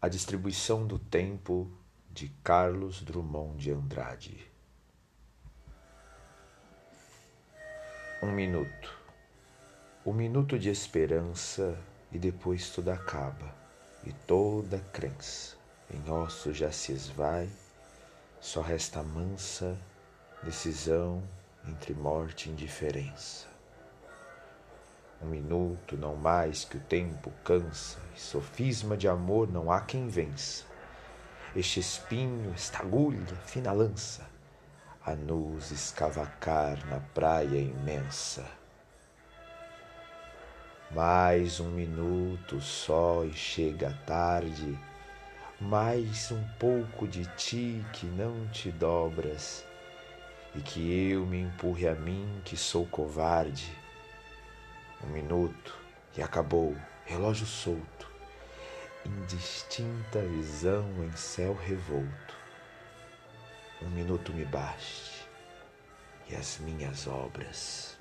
A distribuição do tempo de Carlos Drummond de Andrade. Um minuto. Um minuto de esperança e depois tudo acaba, e toda crença em ossos já se esvai, só resta mansa decisão entre morte e indiferença. Um minuto, não mais que o tempo cansa, e sofisma de amor não há quem vença. Este espinho, esta agulha, fina lança, a nos escavacar na praia imensa. Mais um minuto só e chega a tarde, mais um pouco de ti que não te dobras, e que eu me empurre a mim que sou covarde um minuto e acabou, relógio solto, indistinta visão em céu revolto. Um minuto me baste e as minhas obras.